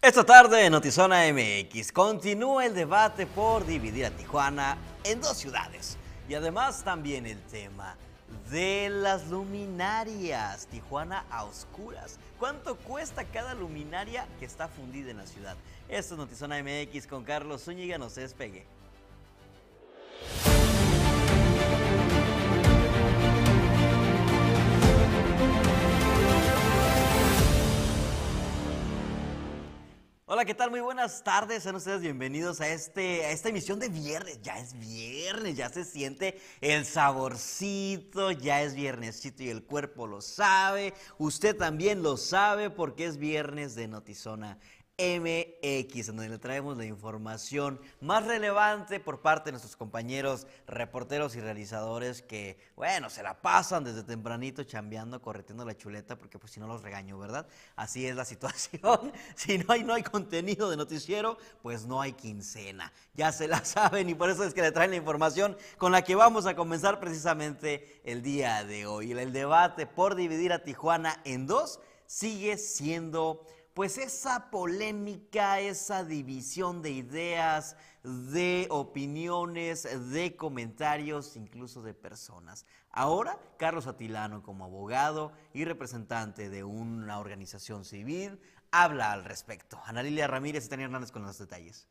Esta tarde en Notizona MX continúa el debate por dividir a Tijuana en dos ciudades. Y además también el tema de las luminarias. Tijuana a oscuras. ¿Cuánto cuesta cada luminaria que está fundida en la ciudad? Esto es Notizona MX con Carlos Zúñiga. No se despegue. Hola, ¿qué tal? Muy buenas tardes. Sean ustedes bienvenidos a, este, a esta emisión de viernes. Ya es viernes, ya se siente el saborcito, ya es viernesito y el cuerpo lo sabe. Usted también lo sabe porque es viernes de Notizona MX, donde le traemos la información más relevante por parte de nuestros compañeros reporteros y realizadores que, bueno, se la pasan desde tempranito chambeando, correteando la chuleta, porque pues si no los regaño, ¿verdad? Así es la situación. Si no hay, no hay contenido de noticiero, pues no hay quincena. Ya se la saben y por eso es que le traen la información con la que vamos a comenzar precisamente el día de hoy. El debate por dividir a Tijuana en dos sigue siendo pues esa polémica, esa división de ideas, de opiniones, de comentarios, incluso de personas. Ahora, Carlos Atilano, como abogado y representante de una organización civil, habla al respecto. Ana Lilia Ramírez y Tania Hernández con los detalles.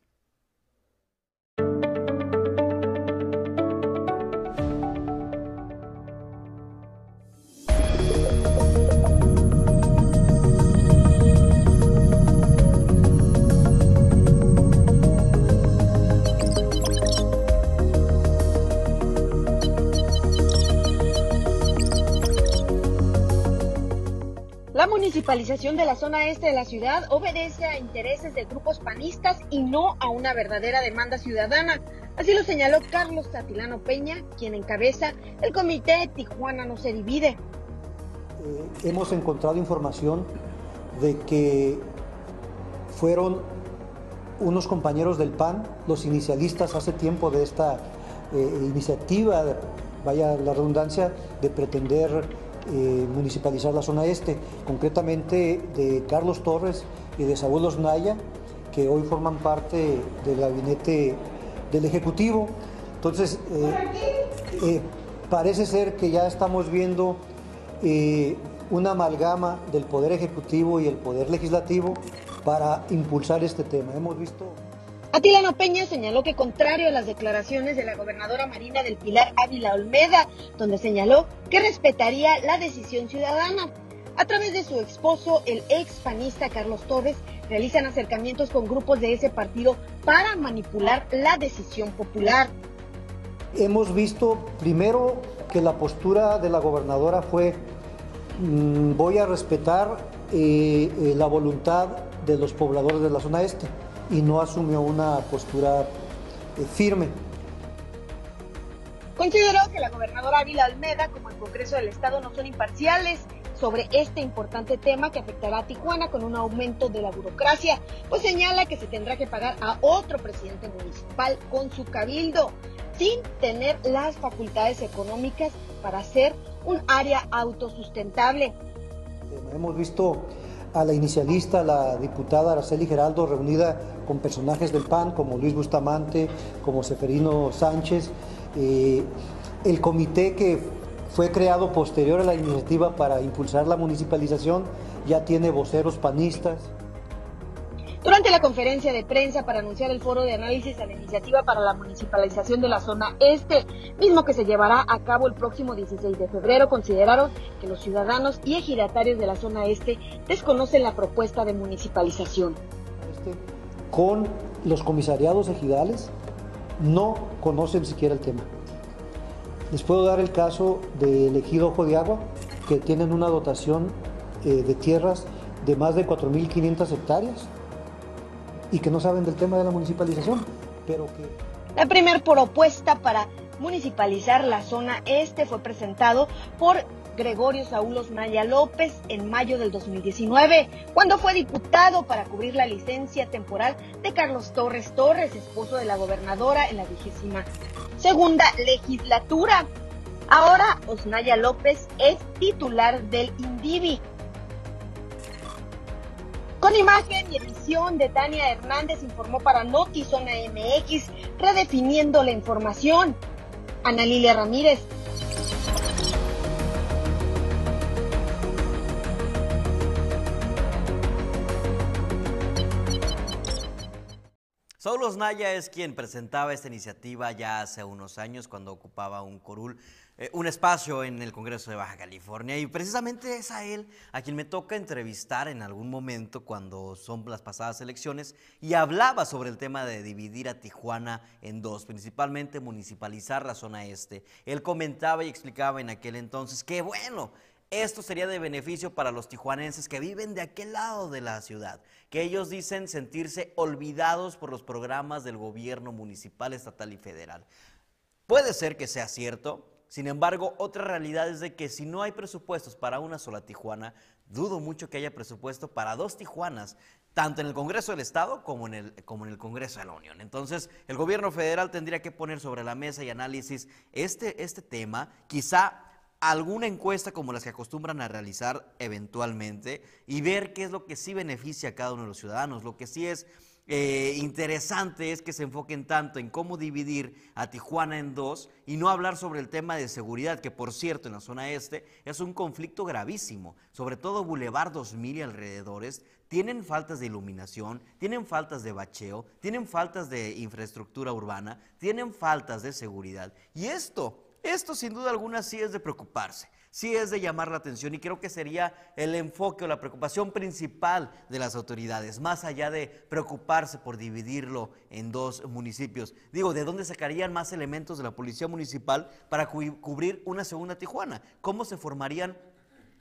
Municipalización de la zona este de la ciudad obedece a intereses de grupos panistas y no a una verdadera demanda ciudadana. Así lo señaló Carlos Tatilano Peña, quien encabeza el comité Tijuana no se divide. Eh, hemos encontrado información de que fueron unos compañeros del PAN, los inicialistas hace tiempo de esta eh, iniciativa, vaya la redundancia, de pretender eh, municipalizar la zona este, concretamente de Carlos Torres y de Saúl Osnaya, que hoy forman parte del gabinete del Ejecutivo. Entonces, eh, eh, parece ser que ya estamos viendo una amalgama del Poder Ejecutivo y el Poder Legislativo para impulsar este tema. Hemos visto... Atilano Peña señaló que contrario a las declaraciones de la gobernadora Marina del Pilar Ávila Olmeda, donde señaló que respetaría la decisión ciudadana. A través de su esposo, el ex panista Carlos Torres, realizan acercamientos con grupos de ese partido para manipular la decisión popular. Hemos visto primero que la postura de la gobernadora fue mm, voy a respetar eh, eh, la voluntad de los pobladores de la zona este y no asumió una postura eh, firme. Consideró que la gobernadora Ávila Almeda, como el Congreso del Estado, no son imparciales sobre este importante tema que afectará a Tijuana con un aumento de la burocracia, pues señala que se tendrá que pagar a otro presidente municipal con su cabildo, sin tener las facultades económicas para ser un área autosustentable. Hemos visto a la inicialista, la diputada Araceli Geraldo, reunida con personajes del PAN como Luis Bustamante, como Seferino Sánchez. Eh, el comité que fue creado posterior a la iniciativa para impulsar la municipalización ya tiene voceros panistas. Durante la conferencia de prensa para anunciar el foro de análisis a la iniciativa para la municipalización de la zona este, mismo que se llevará a cabo el próximo 16 de febrero, consideraron que los ciudadanos y ejidatarios de la zona este desconocen la propuesta de municipalización. Este, con los comisariados ejidales no conocen siquiera el tema. Les puedo dar el caso del ejido Ojo de Agua, que tienen una dotación eh, de tierras de más de 4.500 hectáreas y que no saben del tema de la municipalización, pero que... La primera propuesta para municipalizar la zona este fue presentado por Gregorio Saúl Osmaya López en mayo del 2019, cuando fue diputado para cubrir la licencia temporal de Carlos Torres Torres, esposo de la gobernadora en la vigésima segunda legislatura. Ahora Osnaya López es titular del INDIVI, Con imagen y edición de Tania Hernández informó para Notizona MX, redefiniendo la información. Ana Lilia Ramírez. Saulos Naya es quien presentaba esta iniciativa ya hace unos años cuando ocupaba un corul, eh, un espacio en el Congreso de Baja California y precisamente es a él a quien me toca entrevistar en algún momento cuando son las pasadas elecciones y hablaba sobre el tema de dividir a Tijuana en dos, principalmente municipalizar la zona este. Él comentaba y explicaba en aquel entonces que bueno, esto sería de beneficio para los tijuanenses que viven de aquel lado de la ciudad, que ellos dicen sentirse olvidados por los programas del gobierno municipal, estatal y federal. Puede ser que sea cierto, sin embargo, otra realidad es de que si no hay presupuestos para una sola Tijuana, dudo mucho que haya presupuesto para dos Tijuanas, tanto en el Congreso del Estado como en el, como en el Congreso de la Unión. Entonces, el gobierno federal tendría que poner sobre la mesa y análisis este, este tema, quizá alguna encuesta como las que acostumbran a realizar eventualmente y ver qué es lo que sí beneficia a cada uno de los ciudadanos. Lo que sí es eh, interesante es que se enfoquen tanto en cómo dividir a Tijuana en dos y no hablar sobre el tema de seguridad, que por cierto en la zona este es un conflicto gravísimo, sobre todo Boulevard 2000 y alrededores. Tienen faltas de iluminación, tienen faltas de bacheo, tienen faltas de infraestructura urbana, tienen faltas de seguridad. Y esto esto sin duda alguna sí es de preocuparse, sí es de llamar la atención y creo que sería el enfoque o la preocupación principal de las autoridades, más allá de preocuparse por dividirlo en dos municipios. Digo, ¿de dónde sacarían más elementos de la policía municipal para cubrir una segunda Tijuana? ¿Cómo se formarían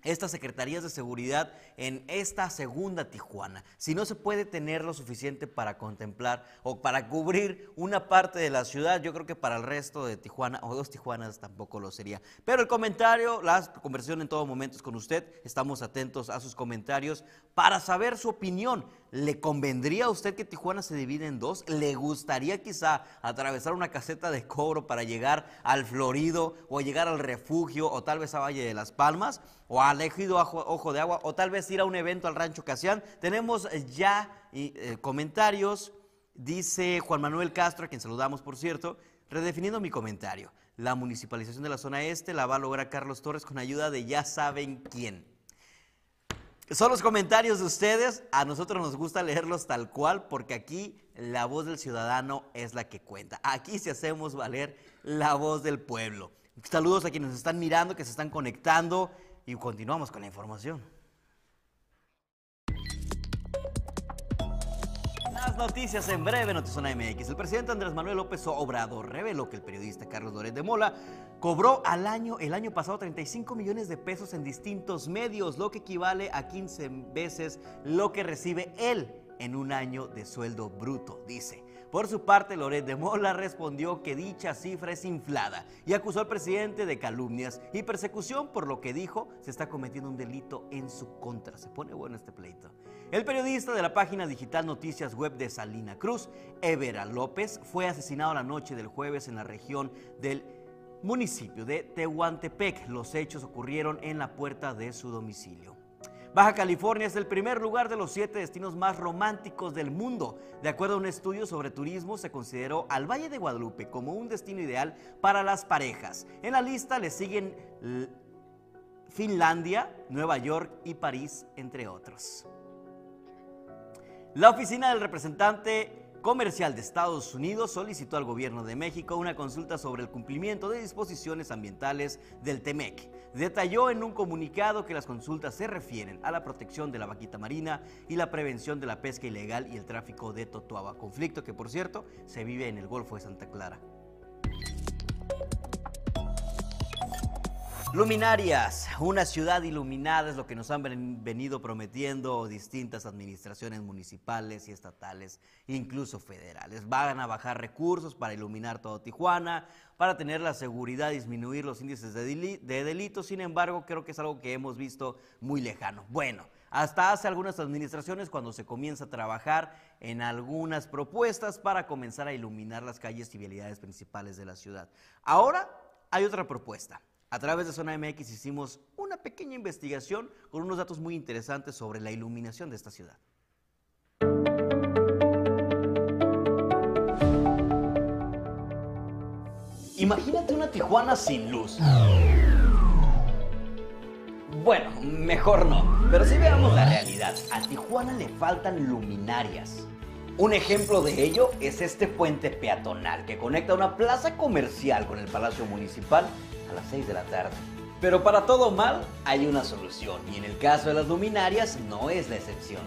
estas secretarías de seguridad en esta segunda Tijuana. Si no se puede tener lo suficiente para contemplar o para cubrir una parte de la ciudad, yo creo que para el resto de Tijuana o dos Tijuanas tampoco lo sería. Pero el comentario, la conversión en todo momento es con usted. Estamos atentos a sus comentarios para saber su opinión. ¿Le convendría a usted que Tijuana se divide en dos? ¿Le gustaría quizá atravesar una caseta de cobro para llegar al Florido o llegar al refugio o tal vez a Valle de las Palmas o al Ejido Ojo de Agua o tal vez ir a un evento al Rancho Casián? Tenemos ya eh, comentarios. Dice Juan Manuel Castro, a quien saludamos por cierto, redefiniendo mi comentario. La municipalización de la zona este la va a lograr Carlos Torres con ayuda de ya saben quién. Son los comentarios de ustedes. A nosotros nos gusta leerlos tal cual porque aquí la voz del ciudadano es la que cuenta. Aquí sí hacemos valer la voz del pueblo. Saludos a quienes nos están mirando, que se están conectando y continuamos con la información. Noticias en breve, Notizona MX. El presidente Andrés Manuel López Obrador reveló que el periodista Carlos Loret de Mola cobró al año, el año pasado, 35 millones de pesos en distintos medios, lo que equivale a 15 veces lo que recibe él en un año de sueldo bruto, dice. Por su parte, Loret de Mola respondió que dicha cifra es inflada y acusó al presidente de calumnias y persecución por lo que dijo se está cometiendo un delito en su contra. Se pone bueno este pleito. El periodista de la página digital Noticias Web de Salina Cruz, Evera López, fue asesinado la noche del jueves en la región del municipio de Tehuantepec. Los hechos ocurrieron en la puerta de su domicilio. Baja California es el primer lugar de los siete destinos más románticos del mundo. De acuerdo a un estudio sobre turismo, se consideró al Valle de Guadalupe como un destino ideal para las parejas. En la lista le siguen Finlandia, Nueva York y París, entre otros. La oficina del representante Comercial de Estados Unidos solicitó al gobierno de México una consulta sobre el cumplimiento de disposiciones ambientales del TEMEC. Detalló en un comunicado que las consultas se refieren a la protección de la vaquita marina y la prevención de la pesca ilegal y el tráfico de totuaba, conflicto que por cierto se vive en el Golfo de Santa Clara. Luminarias, una ciudad iluminada es lo que nos han venido prometiendo distintas administraciones municipales y estatales, incluso federales. Van a bajar recursos para iluminar todo Tijuana, para tener la seguridad, disminuir los índices de, de delitos, sin embargo creo que es algo que hemos visto muy lejano. Bueno, hasta hace algunas administraciones cuando se comienza a trabajar en algunas propuestas para comenzar a iluminar las calles y vialidades principales de la ciudad. Ahora hay otra propuesta a través de Zona MX hicimos una pequeña investigación con unos datos muy interesantes sobre la iluminación de esta ciudad. Imagínate una Tijuana sin luz. Bueno, mejor no, pero si sí veamos la realidad. A Tijuana le faltan luminarias. Un ejemplo de ello es este puente peatonal que conecta una plaza comercial con el Palacio Municipal a las 6 de la tarde. Pero para todo mal hay una solución y en el caso de las luminarias no es la excepción.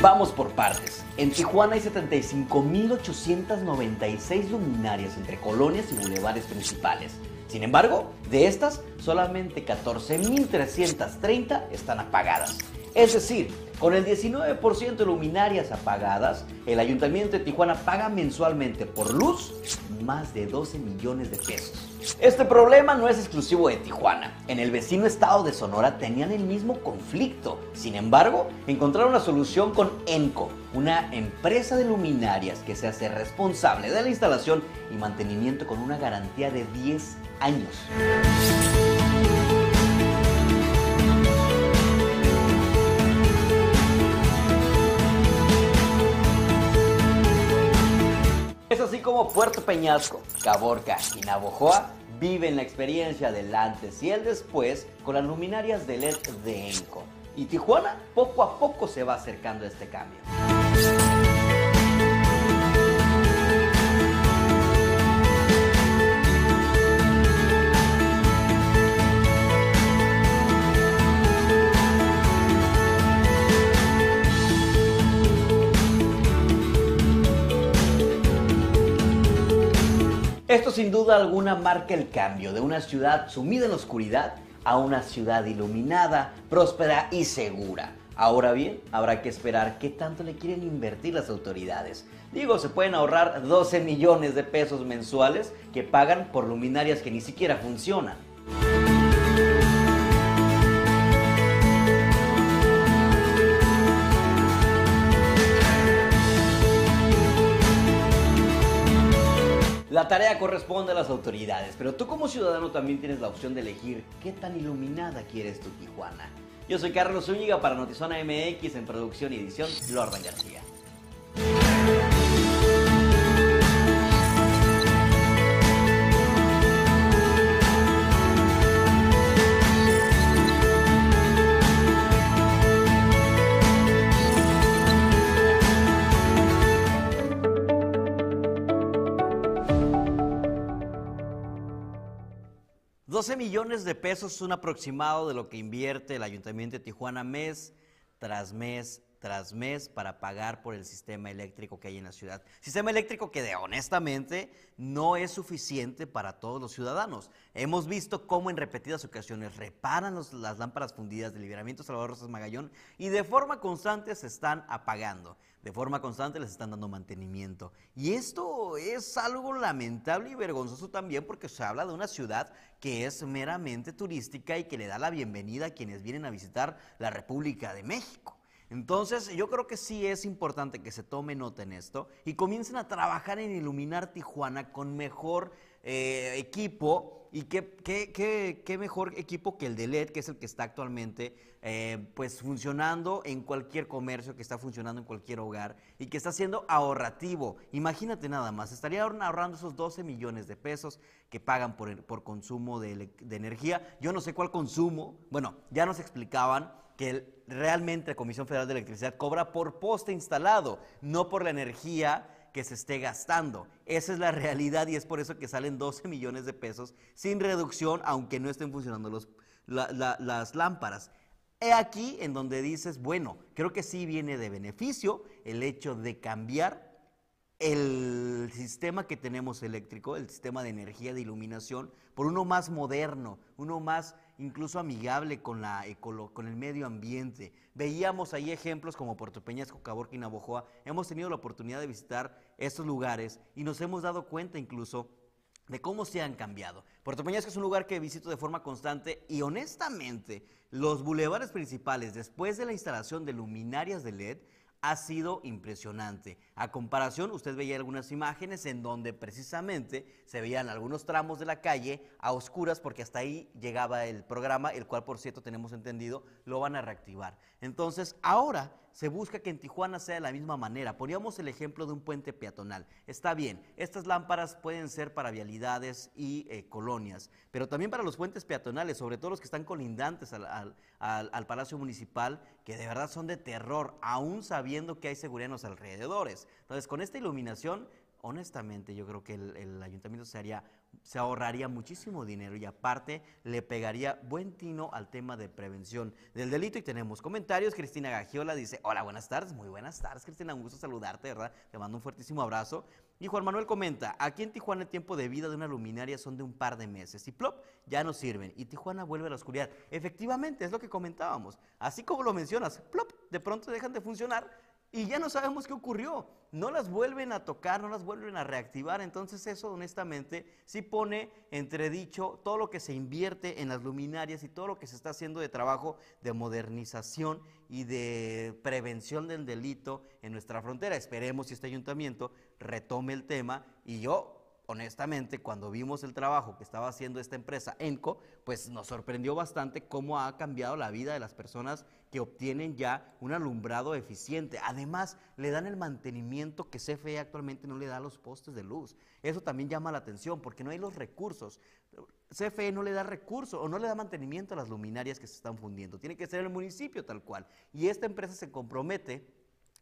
Vamos por partes. En Tijuana hay 75.896 luminarias entre colonias y bulevares principales. Sin embargo, de estas, solamente 14.330 están apagadas. Es decir, con el 19% de luminarias apagadas, el Ayuntamiento de Tijuana paga mensualmente por luz más de 12 millones de pesos. Este problema no es exclusivo de Tijuana. En el vecino estado de Sonora tenían el mismo conflicto. Sin embargo, encontraron una solución con ENCO, una empresa de luminarias que se hace responsable de la instalación y mantenimiento con una garantía de 10 años. Puerto Peñasco, Caborca y Navojoa viven la experiencia del antes y el después con las luminarias de LED de Enco. Y Tijuana poco a poco se va acercando a este cambio. Esto sin duda alguna marca el cambio de una ciudad sumida en la oscuridad a una ciudad iluminada, próspera y segura. Ahora bien, habrá que esperar qué tanto le quieren invertir las autoridades. Digo, se pueden ahorrar 12 millones de pesos mensuales que pagan por luminarias que ni siquiera funcionan. La tarea corresponde a las autoridades, pero tú como ciudadano también tienes la opción de elegir qué tan iluminada quieres tu Tijuana. Yo soy Carlos Zúñiga para Notizona MX en producción y edición, Lordan García. 12 millones de pesos es un aproximado de lo que invierte el Ayuntamiento de Tijuana mes tras mes tras mes para pagar por el sistema eléctrico que hay en la ciudad. Sistema eléctrico que de, honestamente no es suficiente para todos los ciudadanos. Hemos visto cómo en repetidas ocasiones reparan las lámparas fundidas del liberamiento Salvador Rosas Magallón y de forma constante se están apagando. De forma constante les están dando mantenimiento. Y esto es algo lamentable y vergonzoso también porque se habla de una ciudad que es meramente turística y que le da la bienvenida a quienes vienen a visitar la República de México. Entonces, yo creo que sí es importante que se tome nota en esto y comiencen a trabajar en iluminar Tijuana con mejor eh, equipo y qué, qué, qué, mejor equipo que el de LED, que es el que está actualmente eh, pues funcionando en cualquier comercio, que está funcionando en cualquier hogar y que está siendo ahorrativo. Imagínate nada más, estaría ahorrando esos 12 millones de pesos que pagan por, por consumo de energía. Yo no sé cuál consumo, bueno, ya nos explicaban que realmente la Comisión Federal de Electricidad cobra por poste instalado, no por la energía que se esté gastando. Esa es la realidad y es por eso que salen 12 millones de pesos sin reducción, aunque no estén funcionando las lámparas. He aquí en donde dices, bueno, creo que sí viene de beneficio el hecho de cambiar el sistema que tenemos eléctrico, el sistema de energía de iluminación, por uno más moderno, uno más incluso amigable con, la, con el medio ambiente. Veíamos ahí ejemplos como Puerto Peñasco, Caborca y Navojoa. Hemos tenido la oportunidad de visitar estos lugares y nos hemos dado cuenta incluso de cómo se han cambiado. Puerto Peñasco es un lugar que visito de forma constante y honestamente los bulevares principales, después de la instalación de luminarias de LED, ha sido impresionante. A comparación, usted veía algunas imágenes en donde precisamente se veían algunos tramos de la calle a oscuras porque hasta ahí llegaba el programa, el cual por cierto tenemos entendido lo van a reactivar. Entonces, ahora se busca que en Tijuana sea de la misma manera. Poníamos el ejemplo de un puente peatonal. Está bien, estas lámparas pueden ser para vialidades y eh, colonias, pero también para los puentes peatonales, sobre todo los que están colindantes al, al Palacio Municipal, que de verdad son de terror, aún sabiendo que hay seguridad en los alrededores. Entonces, con esta iluminación honestamente yo creo que el, ayuntamiento se, haría, se ahorraría muchísimo dinero y aparte le pegaría buen tino al tema de prevención del delito. Y tenemos comentarios. Cristina Gagiola dice, hola, buenas tardes. Muy buenas tardes, Cristina. Un gusto saludarte, ¿verdad? Te mando un fuertísimo abrazo. Y Juan Manuel comenta, aquí en Tijuana el tiempo de vida de una luminaria son de un par de meses y plop, ya no sirven y Tijuana vuelve a la oscuridad. Efectivamente, es lo que comentábamos. Así como lo mencionas, plop, de pronto dejan de funcionar y ya no sabemos qué ocurrió. No las vuelven a tocar, no las vuelven a reactivar. Entonces eso honestamente sí pone entredicho todo lo que se invierte en las luminarias y todo lo que se está haciendo de trabajo de modernización y de prevención del delito en nuestra frontera. Esperemos si este ayuntamiento retome el tema y yo honestamente, cuando vimos el trabajo que estaba haciendo esta empresa, ENCO, pues nos sorprendió bastante cómo ha cambiado la vida de las personas que obtienen ya un alumbrado eficiente. Además, le dan el mantenimiento que CFE actualmente no le da a los postes de luz. Eso también llama la atención porque no hay los recursos. CFE no le da recursos o no le da mantenimiento a las luminarias que se están fundiendo. Tiene que ser el municipio tal cual. Y esta empresa se compromete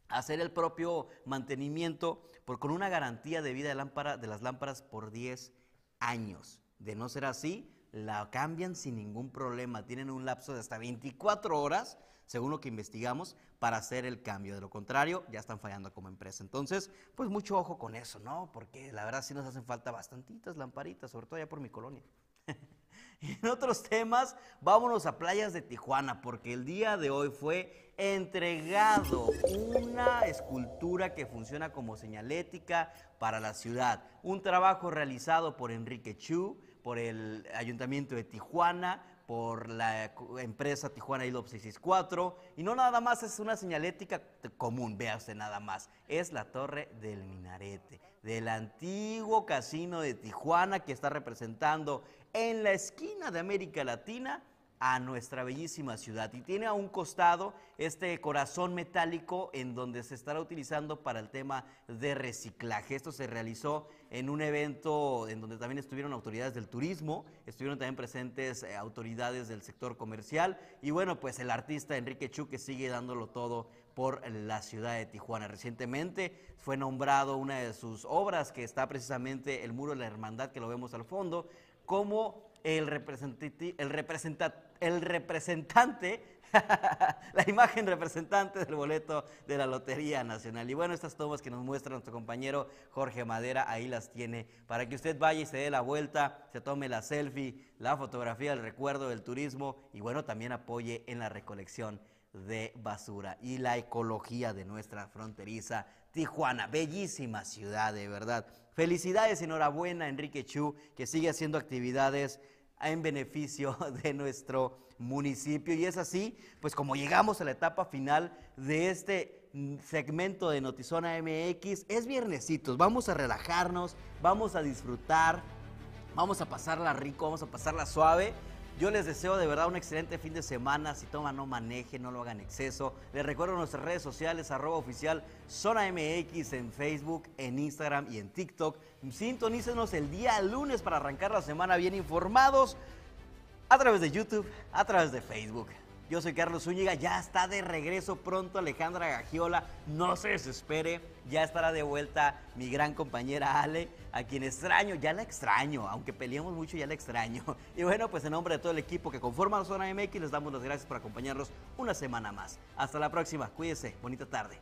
hacer el propio mantenimiento por, con una garantía de vida de, las lámparas por 10 años. De no ser así, la cambian sin ningún problema. Tienen un lapso de hasta 24 horas, según lo que investigamos, para hacer el cambio. De lo contrario, ya están fallando como empresa. Entonces, pues mucho ojo con eso, ¿no? Porque la verdad sí nos hacen falta bastantitas lamparitas, sobre todo allá por mi colonia. en otros temas, vámonos a playas de Tijuana, porque el día de hoy fue entregado una escultura que funciona como señalética para la ciudad. Un trabajo realizado por Enrique Chu, por el Ayuntamiento de Tijuana, por la empresa Tijuana ILOP 664. Y no nada más es una señalética común, vea usted nada más. Es la torre del minarete, del antiguo casino de Tijuana que está representando en la esquina de América Latina a nuestra bellísima ciudad y tiene a un costado este corazón metálico en donde se estará utilizando para el tema de reciclaje. Esto se realizó en un evento en donde también estuvieron autoridades del turismo, estuvieron también presentes eh, autoridades del sector comercial y bueno, pues el artista Enrique Chu que sigue dándolo todo por la ciudad de Tijuana. Recientemente fue nombrado una de sus obras que está precisamente el muro de la hermandad que lo vemos al fondo como el, el, el representante, la imagen representante del boleto de la Lotería Nacional. Y bueno, estas tomas que nos muestra nuestro compañero Jorge Madera, ahí las tiene, para que usted vaya y se dé la vuelta, se tome la selfie, la fotografía, el recuerdo del turismo y bueno, también apoye en la recolección de basura y la ecología de nuestra fronteriza Tijuana. Bellísima ciudad, de verdad. Felicidades, enhorabuena, Enrique Chu, que sigue haciendo actividades en beneficio de nuestro municipio. Y es así, pues como llegamos a la etapa final de este segmento de Notizona MX, es viernesitos, vamos a relajarnos, vamos a disfrutar, vamos a pasarla rico, vamos a pasarla suave. Yo les deseo de verdad un excelente fin de semana. Si toman, no manejen, no lo hagan exceso. Les recuerdo nuestras redes sociales, arroba oficial Zona MX en Facebook, en Instagram y en TikTok. Sintonícenos el día lunes para arrancar la semana bien informados a través de YouTube, a través de Facebook. Yo soy Carlos Zúñiga, ya está de regreso pronto Alejandra Gagiola, no se desespere, ya estará de vuelta mi gran compañera Ale, a quien extraño, ya la extraño, aunque peleemos mucho, ya la extraño. Y bueno, pues en nombre de todo el equipo que conforma la Zona MX, les damos las gracias por acompañarnos una semana más. Hasta la próxima, cuídese, bonita tarde.